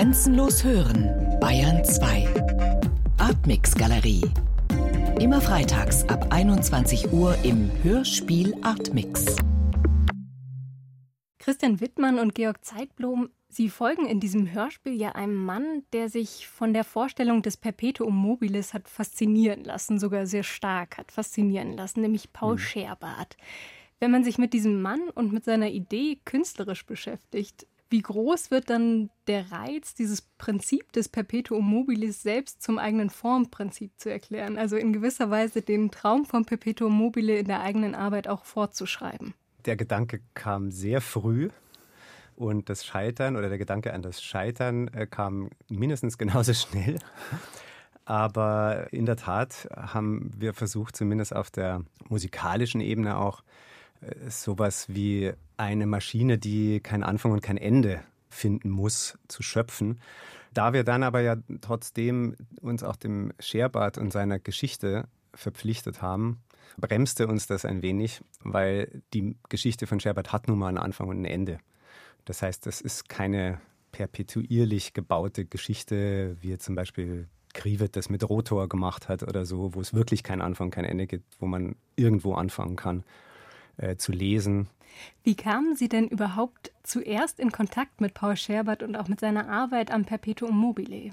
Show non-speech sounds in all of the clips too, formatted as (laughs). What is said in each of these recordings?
Grenzenlos hören, Bayern 2. Artmix Galerie. Immer freitags ab 21 Uhr im Hörspiel Artmix. Christian Wittmann und Georg Zeitblom, Sie folgen in diesem Hörspiel ja einem Mann, der sich von der Vorstellung des Perpetuum mobilis hat faszinieren lassen, sogar sehr stark hat faszinieren lassen, nämlich Paul mhm. Scherbart. Wenn man sich mit diesem Mann und mit seiner Idee künstlerisch beschäftigt, wie groß wird dann der Reiz, dieses Prinzip des Perpetuum mobilis selbst zum eigenen Formprinzip zu erklären? Also in gewisser Weise den Traum vom Perpetuum mobile in der eigenen Arbeit auch fortzuschreiben? Der Gedanke kam sehr früh. Und das Scheitern oder der Gedanke an das Scheitern äh, kam mindestens (laughs) genauso schnell. Aber in der Tat haben wir versucht, zumindest auf der musikalischen Ebene auch sowas wie eine Maschine, die kein Anfang und kein Ende finden muss, zu schöpfen. Da wir dann aber ja trotzdem uns auch dem Scherbart und seiner Geschichte verpflichtet haben, bremste uns das ein wenig, weil die Geschichte von Scherbart hat nun mal einen Anfang und ein Ende. Das heißt, das ist keine perpetuierlich gebaute Geschichte, wie zum Beispiel Krivet das mit Rotor gemacht hat oder so, wo es wirklich keinen Anfang, kein Ende gibt, wo man irgendwo anfangen kann äh, zu lesen. Wie kamen Sie denn überhaupt zuerst in Kontakt mit Paul Scherbert und auch mit seiner Arbeit am Perpetuum mobile?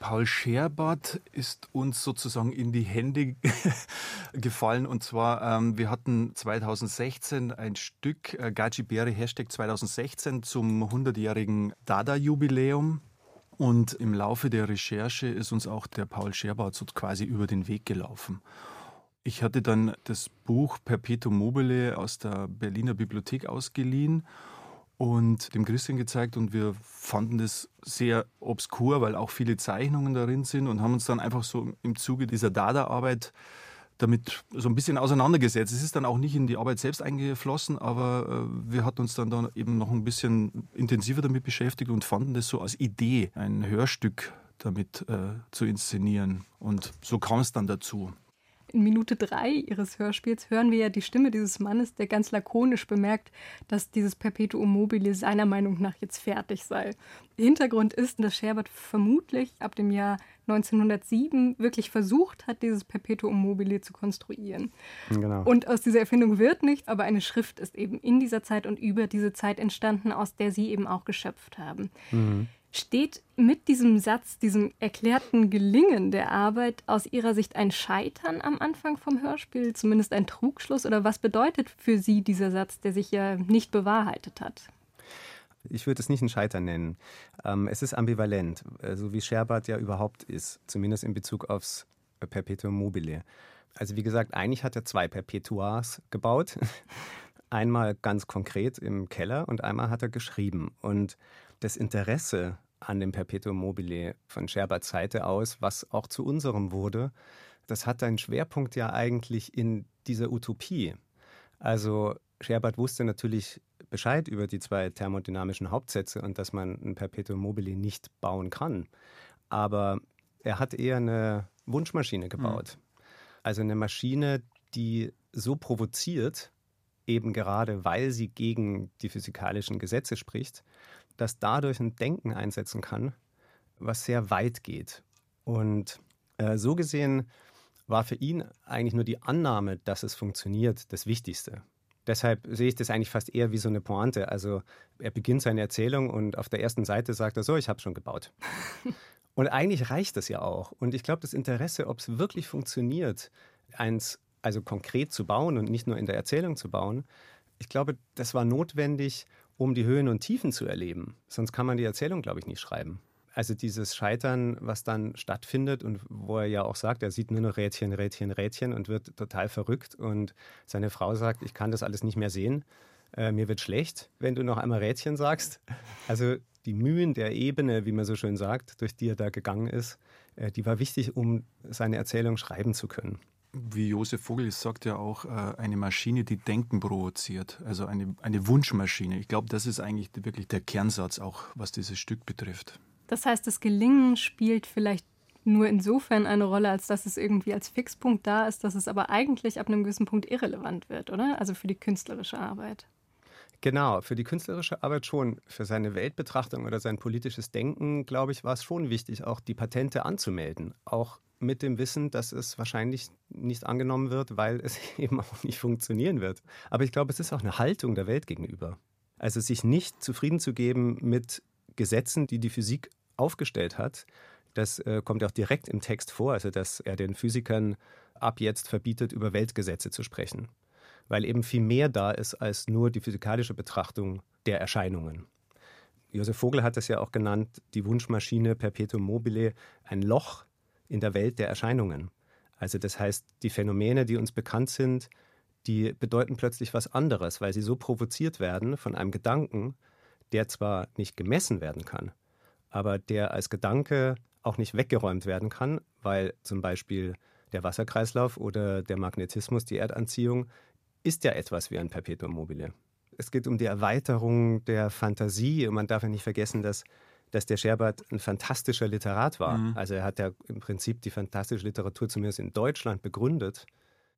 Paul Scherbart ist uns sozusagen in die Hände (laughs) gefallen. Und zwar, ähm, wir hatten 2016 ein Stück, äh, Gaji Beri Hashtag 2016 zum 100-jährigen Dada-Jubiläum. Und im Laufe der Recherche ist uns auch der Paul Scherbart so quasi über den Weg gelaufen. Ich hatte dann das Buch Perpetuum mobile aus der Berliner Bibliothek ausgeliehen und dem Christian gezeigt und wir fanden das sehr obskur, weil auch viele Zeichnungen darin sind und haben uns dann einfach so im Zuge dieser Dada-Arbeit damit so ein bisschen auseinandergesetzt. Es ist dann auch nicht in die Arbeit selbst eingeflossen, aber äh, wir hatten uns dann, dann eben noch ein bisschen intensiver damit beschäftigt und fanden das so als Idee, ein Hörstück damit äh, zu inszenieren. Und so kam es dann dazu. In Minute drei ihres Hörspiels hören wir ja die Stimme dieses Mannes, der ganz lakonisch bemerkt, dass dieses Perpetuum mobile seiner Meinung nach jetzt fertig sei. Hintergrund ist, dass Sherbert vermutlich ab dem Jahr 1907 wirklich versucht hat, dieses Perpetuum mobile zu konstruieren. Genau. Und aus dieser Erfindung wird nichts, aber eine Schrift ist eben in dieser Zeit und über diese Zeit entstanden, aus der sie eben auch geschöpft haben. Mhm. Steht mit diesem Satz, diesem erklärten Gelingen der Arbeit aus Ihrer Sicht ein Scheitern am Anfang vom Hörspiel, zumindest ein Trugschluss? Oder was bedeutet für Sie dieser Satz, der sich ja nicht bewahrheitet hat? Ich würde es nicht ein Scheitern nennen. Ähm, es ist ambivalent, so also wie Scherbart ja überhaupt ist, zumindest in Bezug aufs Perpetuum mobile. Also wie gesagt, eigentlich hat er zwei Perpetuars gebaut. Einmal ganz konkret im Keller und einmal hat er geschrieben. Und das Interesse an dem Perpetuum mobile von Scherberts Seite aus, was auch zu unserem wurde, das hat einen Schwerpunkt ja eigentlich in dieser Utopie. Also Scherbert wusste natürlich Bescheid über die zwei thermodynamischen Hauptsätze und dass man ein Perpetuum mobile nicht bauen kann. Aber er hat eher eine Wunschmaschine gebaut. Mhm. Also eine Maschine, die so provoziert, eben gerade weil sie gegen die physikalischen Gesetze spricht, das dadurch ein Denken einsetzen kann, was sehr weit geht. Und äh, so gesehen war für ihn eigentlich nur die Annahme, dass es funktioniert, das Wichtigste. Deshalb sehe ich das eigentlich fast eher wie so eine Pointe. Also er beginnt seine Erzählung und auf der ersten Seite sagt er so, ich habe schon gebaut. (laughs) und eigentlich reicht das ja auch. Und ich glaube, das Interesse, ob es wirklich funktioniert, eins also konkret zu bauen und nicht nur in der Erzählung zu bauen, ich glaube, das war notwendig, um die Höhen und Tiefen zu erleben. Sonst kann man die Erzählung, glaube ich, nicht schreiben. Also dieses Scheitern, was dann stattfindet und wo er ja auch sagt, er sieht nur noch Rädchen, Rädchen, Rädchen und wird total verrückt und seine Frau sagt, ich kann das alles nicht mehr sehen, äh, mir wird schlecht, wenn du noch einmal Rädchen sagst. Also die Mühen der Ebene, wie man so schön sagt, durch die er da gegangen ist, äh, die war wichtig, um seine Erzählung schreiben zu können wie Josef Vogel sagt ja auch, äh, eine Maschine, die Denken provoziert, also eine, eine Wunschmaschine. Ich glaube, das ist eigentlich wirklich der Kernsatz auch, was dieses Stück betrifft. Das heißt, das Gelingen spielt vielleicht nur insofern eine Rolle, als dass es irgendwie als Fixpunkt da ist, dass es aber eigentlich ab einem gewissen Punkt irrelevant wird, oder? Also für die künstlerische Arbeit. Genau, für die künstlerische Arbeit schon. Für seine Weltbetrachtung oder sein politisches Denken, glaube ich, war es schon wichtig, auch die Patente anzumelden. Auch mit dem Wissen, dass es wahrscheinlich nicht angenommen wird, weil es (laughs) eben auch nicht funktionieren wird. Aber ich glaube, es ist auch eine Haltung der Welt gegenüber. Also sich nicht zufrieden zu geben mit Gesetzen, die die Physik aufgestellt hat, das äh, kommt auch direkt im Text vor, also dass er den Physikern ab jetzt verbietet, über Weltgesetze zu sprechen, weil eben viel mehr da ist als nur die physikalische Betrachtung der Erscheinungen. Josef Vogel hat es ja auch genannt, die Wunschmaschine Perpetuum mobile, ein Loch in der Welt der Erscheinungen. Also das heißt, die Phänomene, die uns bekannt sind, die bedeuten plötzlich was anderes, weil sie so provoziert werden von einem Gedanken, der zwar nicht gemessen werden kann, aber der als Gedanke auch nicht weggeräumt werden kann, weil zum Beispiel der Wasserkreislauf oder der Magnetismus, die Erdanziehung, ist ja etwas wie ein Perpetuum mobile. Es geht um die Erweiterung der Fantasie und man darf ja nicht vergessen, dass, dass der Scherbert ein fantastischer Literat war. Mhm. Also er hat ja im Prinzip die fantastische Literatur zumindest in Deutschland begründet.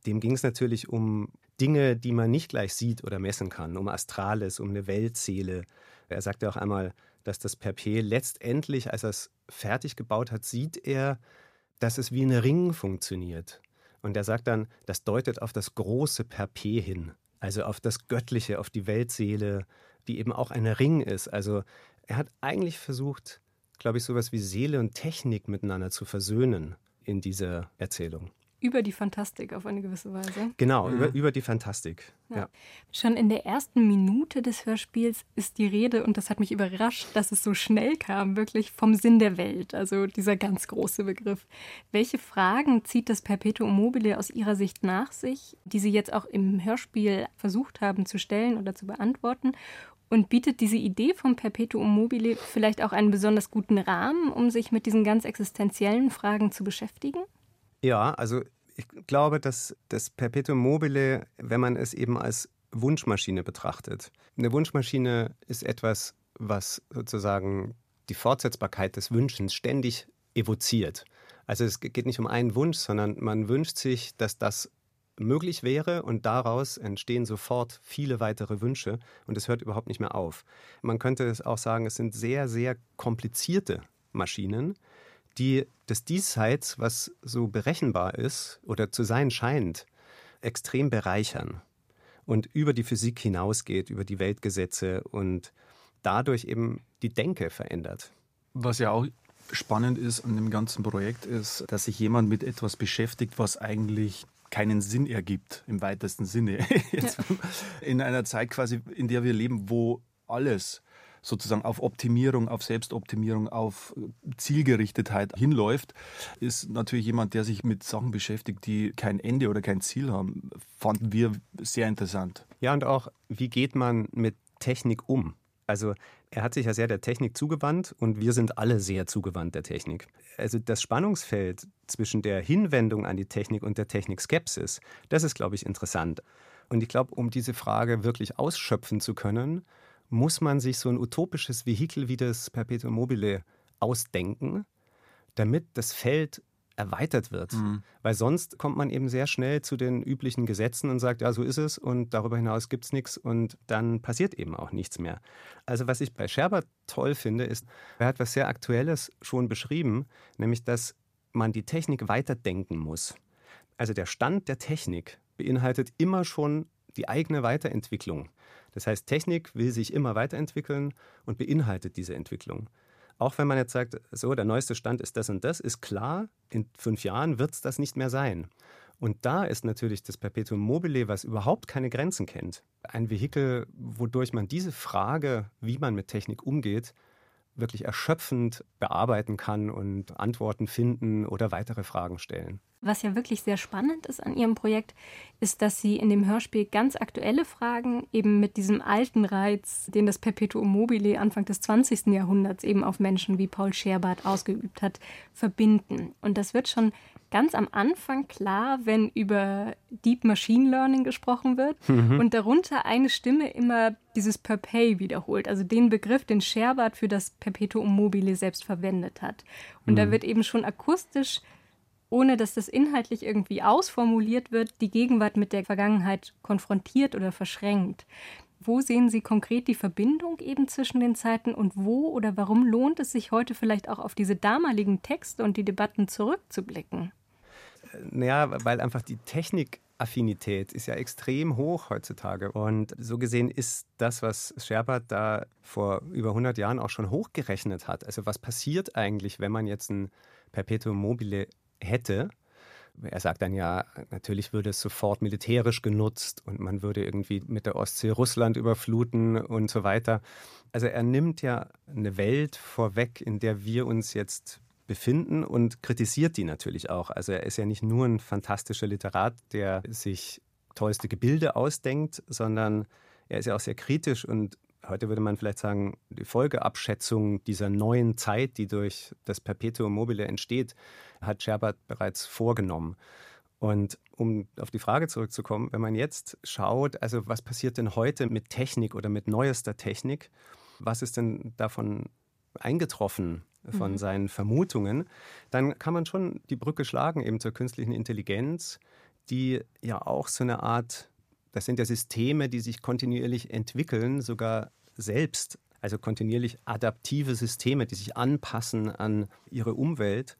Dem ging es natürlich um Dinge, die man nicht gleich sieht oder messen kann, um Astrales, um eine Weltseele. Er sagte auch einmal, dass das Perpe letztendlich, als er es fertig gebaut hat, sieht er, dass es wie ein Ring funktioniert. Und er sagt dann, das deutet auf das große Perpe hin, also auf das Göttliche, auf die Weltseele, die eben auch ein Ring ist. Also er hat eigentlich versucht, glaube ich, sowas wie Seele und Technik miteinander zu versöhnen in dieser Erzählung über die Fantastik auf eine gewisse Weise. Genau, mhm. über, über die Fantastik. Ja. ja. Schon in der ersten Minute des Hörspiels ist die Rede, und das hat mich überrascht, dass es so schnell kam, wirklich vom Sinn der Welt, also dieser ganz große Begriff. Welche Fragen zieht das Perpetuum mobile aus Ihrer Sicht nach sich, die Sie jetzt auch im Hörspiel versucht haben zu stellen oder zu beantworten? Und bietet diese Idee vom Perpetuum mobile vielleicht auch einen besonders guten Rahmen, um sich mit diesen ganz existenziellen Fragen zu beschäftigen? Ja, also ich glaube, dass das Perpetuum mobile, wenn man es eben als Wunschmaschine betrachtet. Eine Wunschmaschine ist etwas, was sozusagen die Fortsetzbarkeit des Wünschens ständig evoziert. Also es geht nicht um einen Wunsch, sondern man wünscht sich, dass das möglich wäre und daraus entstehen sofort viele weitere Wünsche und es hört überhaupt nicht mehr auf. Man könnte es auch sagen, es sind sehr, sehr komplizierte Maschinen, die das Diesseits, was so berechenbar ist oder zu sein scheint, extrem bereichern und über die Physik hinausgeht, über die Weltgesetze und dadurch eben die Denke verändert. Was ja auch spannend ist an dem ganzen Projekt ist, dass sich jemand mit etwas beschäftigt, was eigentlich keinen Sinn ergibt im weitesten Sinne. (laughs) Jetzt ja. In einer Zeit quasi, in der wir leben, wo alles sozusagen auf Optimierung, auf Selbstoptimierung, auf Zielgerichtetheit hinläuft, ist natürlich jemand, der sich mit Sachen beschäftigt, die kein Ende oder kein Ziel haben, fanden wir sehr interessant. Ja, und auch, wie geht man mit Technik um? Also er hat sich ja sehr der Technik zugewandt und wir sind alle sehr zugewandt der Technik. Also das Spannungsfeld zwischen der Hinwendung an die Technik und der Technikskepsis, das ist, glaube ich, interessant. Und ich glaube, um diese Frage wirklich ausschöpfen zu können, muss man sich so ein utopisches Vehikel wie das Perpetuum mobile ausdenken, damit das Feld erweitert wird. Mhm. Weil sonst kommt man eben sehr schnell zu den üblichen Gesetzen und sagt, ja, so ist es und darüber hinaus gibt es nichts und dann passiert eben auch nichts mehr. Also was ich bei Scherber toll finde, ist, er hat was sehr Aktuelles schon beschrieben, nämlich dass man die Technik weiterdenken muss. Also der Stand der Technik beinhaltet immer schon die eigene Weiterentwicklung. Das heißt, Technik will sich immer weiterentwickeln und beinhaltet diese Entwicklung. Auch wenn man jetzt sagt, so, der neueste Stand ist das und das, ist klar, in fünf Jahren wird es das nicht mehr sein. Und da ist natürlich das Perpetuum mobile, was überhaupt keine Grenzen kennt, ein Vehikel, wodurch man diese Frage, wie man mit Technik umgeht, wirklich erschöpfend bearbeiten kann und Antworten finden oder weitere Fragen stellen. Was ja wirklich sehr spannend ist an Ihrem Projekt, ist, dass Sie in dem Hörspiel ganz aktuelle Fragen eben mit diesem alten Reiz, den das Perpetuum mobile Anfang des 20. Jahrhunderts eben auf Menschen wie Paul Scherbart ausgeübt hat, verbinden. Und das wird schon ganz am Anfang klar, wenn über Deep Machine Learning gesprochen wird mhm. und darunter eine Stimme immer dieses Perpay wiederholt, also den Begriff, den Scherbart für das Perpetuum mobile selbst verwendet hat. Und mhm. da wird eben schon akustisch ohne dass das inhaltlich irgendwie ausformuliert wird, die Gegenwart mit der Vergangenheit konfrontiert oder verschränkt. Wo sehen Sie konkret die Verbindung eben zwischen den Zeiten und wo oder warum lohnt es sich heute vielleicht auch auf diese damaligen Texte und die Debatten zurückzublicken? Naja, weil einfach die Technikaffinität ist ja extrem hoch heutzutage. Und so gesehen ist das, was Scherbert da vor über 100 Jahren auch schon hochgerechnet hat. Also was passiert eigentlich, wenn man jetzt ein Perpetuum mobile hätte? Er sagt dann ja, natürlich würde es sofort militärisch genutzt und man würde irgendwie mit der Ostsee Russland überfluten und so weiter. Also er nimmt ja eine Welt vorweg, in der wir uns jetzt befinden und kritisiert die natürlich auch. Also er ist ja nicht nur ein fantastischer Literat, der sich tollste Gebilde ausdenkt, sondern er ist ja auch sehr kritisch und heute würde man vielleicht sagen, die Folgeabschätzung dieser neuen Zeit, die durch das Perpetuum mobile entsteht, hat Scherbert bereits vorgenommen. Und um auf die Frage zurückzukommen, wenn man jetzt schaut, also was passiert denn heute mit Technik oder mit neuester Technik? Was ist denn davon eingetroffen von mhm. seinen Vermutungen? Dann kann man schon die Brücke schlagen eben zur künstlichen Intelligenz, die ja auch so eine Art, das sind ja Systeme, die sich kontinuierlich entwickeln, sogar selbst, also kontinuierlich adaptive Systeme, die sich anpassen an ihre Umwelt.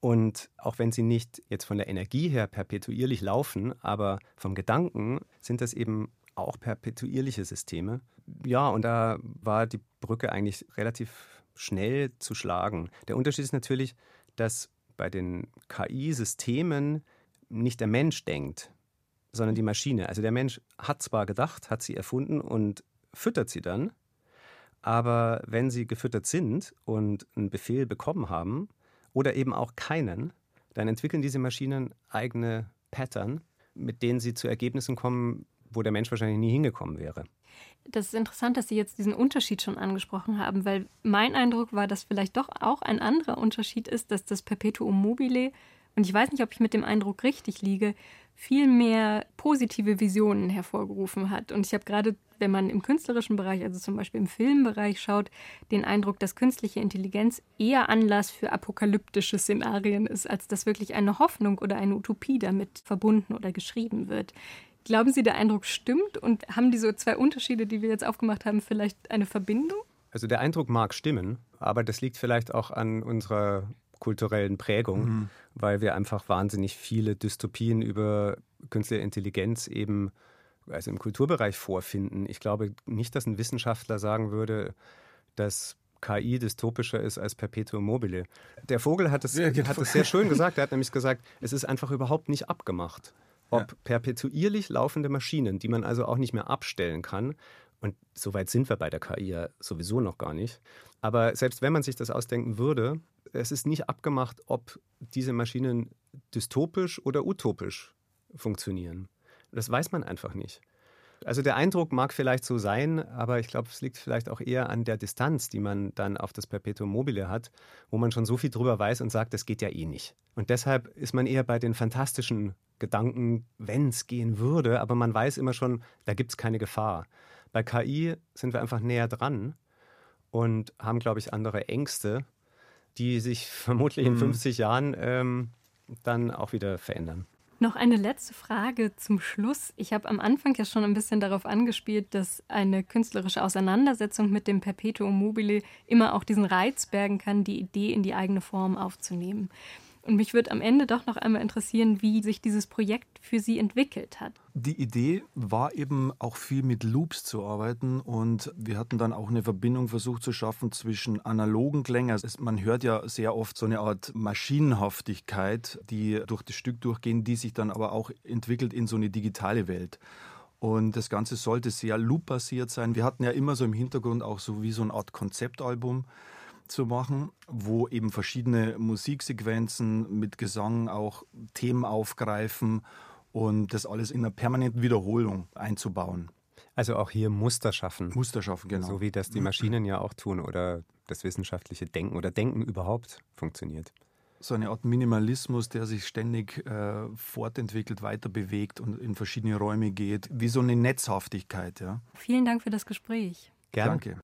Und auch wenn sie nicht jetzt von der Energie her perpetuierlich laufen, aber vom Gedanken sind das eben auch perpetuierliche Systeme. Ja, und da war die Brücke eigentlich relativ schnell zu schlagen. Der Unterschied ist natürlich, dass bei den KI-Systemen nicht der Mensch denkt, sondern die Maschine. Also der Mensch hat zwar gedacht, hat sie erfunden und füttert sie dann, aber wenn sie gefüttert sind und einen Befehl bekommen haben, oder eben auch keinen, dann entwickeln diese Maschinen eigene Pattern, mit denen sie zu Ergebnissen kommen, wo der Mensch wahrscheinlich nie hingekommen wäre. Das ist interessant, dass Sie jetzt diesen Unterschied schon angesprochen haben, weil mein Eindruck war, dass vielleicht doch auch ein anderer Unterschied ist, dass das Perpetuum mobile, und ich weiß nicht, ob ich mit dem Eindruck richtig liege, viel mehr positive Visionen hervorgerufen hat. Und ich habe gerade, wenn man im künstlerischen Bereich, also zum Beispiel im Filmbereich schaut, den Eindruck, dass künstliche Intelligenz eher Anlass für apokalyptische Szenarien ist, als dass wirklich eine Hoffnung oder eine Utopie damit verbunden oder geschrieben wird. Glauben Sie, der Eindruck stimmt und haben diese zwei Unterschiede, die wir jetzt aufgemacht haben, vielleicht eine Verbindung? Also der Eindruck mag stimmen, aber das liegt vielleicht auch an unserer kulturellen Prägung, mhm. weil wir einfach wahnsinnig viele Dystopien über künstliche Intelligenz eben also im Kulturbereich vorfinden. Ich glaube nicht, dass ein Wissenschaftler sagen würde, dass KI dystopischer ist als Perpetuum mobile. Der Vogel hat es, ja, genau. hat es sehr schön gesagt. Er hat nämlich gesagt, es ist einfach überhaupt nicht abgemacht, ob ja. perpetuierlich laufende Maschinen, die man also auch nicht mehr abstellen kann, und so weit sind wir bei der KI ja sowieso noch gar nicht. Aber selbst wenn man sich das ausdenken würde, es ist nicht abgemacht, ob diese Maschinen dystopisch oder utopisch funktionieren. Das weiß man einfach nicht. Also der Eindruck mag vielleicht so sein, aber ich glaube, es liegt vielleicht auch eher an der Distanz, die man dann auf das Perpetuum mobile hat, wo man schon so viel drüber weiß und sagt, das geht ja eh nicht. Und deshalb ist man eher bei den fantastischen Gedanken, wenn es gehen würde, aber man weiß immer schon, da gibt es keine Gefahr. Bei KI sind wir einfach näher dran und haben, glaube ich, andere Ängste, die sich (laughs) vermutlich in 50 mhm. Jahren ähm, dann auch wieder verändern. Noch eine letzte Frage zum Schluss. Ich habe am Anfang ja schon ein bisschen darauf angespielt, dass eine künstlerische Auseinandersetzung mit dem Perpetuum mobile immer auch diesen Reiz bergen kann, die Idee in die eigene Form aufzunehmen. Und mich würde am Ende doch noch einmal interessieren, wie sich dieses Projekt für Sie entwickelt hat. Die Idee war eben auch viel mit Loops zu arbeiten und wir hatten dann auch eine Verbindung versucht zu schaffen zwischen analogen Klängen. Also man hört ja sehr oft so eine Art Maschinenhaftigkeit, die durch das Stück durchgehen, die sich dann aber auch entwickelt in so eine digitale Welt. Und das Ganze sollte sehr loop-basiert sein. Wir hatten ja immer so im Hintergrund auch so wie so eine Art Konzeptalbum zu machen, wo eben verschiedene Musiksequenzen mit Gesang auch Themen aufgreifen und das alles in einer permanenten Wiederholung einzubauen. Also auch hier Muster schaffen. Muster schaffen, genau. So wie das die Maschinen ja auch tun oder das wissenschaftliche Denken oder Denken überhaupt funktioniert. So eine Art Minimalismus, der sich ständig äh, fortentwickelt, weiter bewegt und in verschiedene Räume geht, wie so eine Netzhaftigkeit. Ja. Vielen Dank für das Gespräch. Gerne. Danke.